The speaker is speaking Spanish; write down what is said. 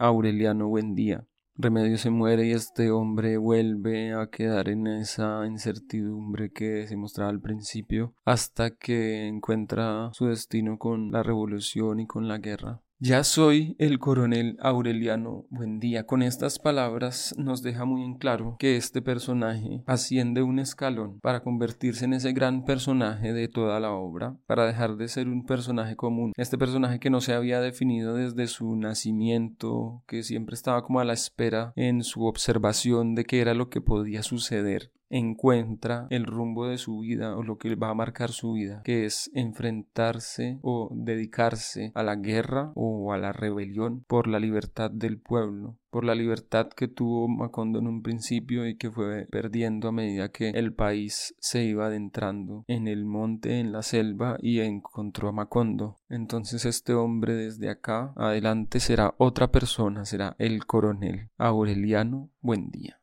Aureliano Buendía. Remedio se muere y este hombre vuelve a quedar en esa incertidumbre que se mostraba al principio hasta que encuentra su destino con la revolución y con la guerra. Ya soy el coronel Aureliano Buendía. Con estas palabras nos deja muy en claro que este personaje asciende un escalón para convertirse en ese gran personaje de toda la obra, para dejar de ser un personaje común. Este personaje que no se había definido desde su nacimiento, que siempre estaba como a la espera en su observación de qué era lo que podía suceder encuentra el rumbo de su vida o lo que va a marcar su vida, que es enfrentarse o dedicarse a la guerra o a la rebelión por la libertad del pueblo, por la libertad que tuvo Macondo en un principio y que fue perdiendo a medida que el país se iba adentrando en el monte, en la selva y encontró a Macondo. Entonces este hombre desde acá adelante será otra persona, será el coronel Aureliano Buendía.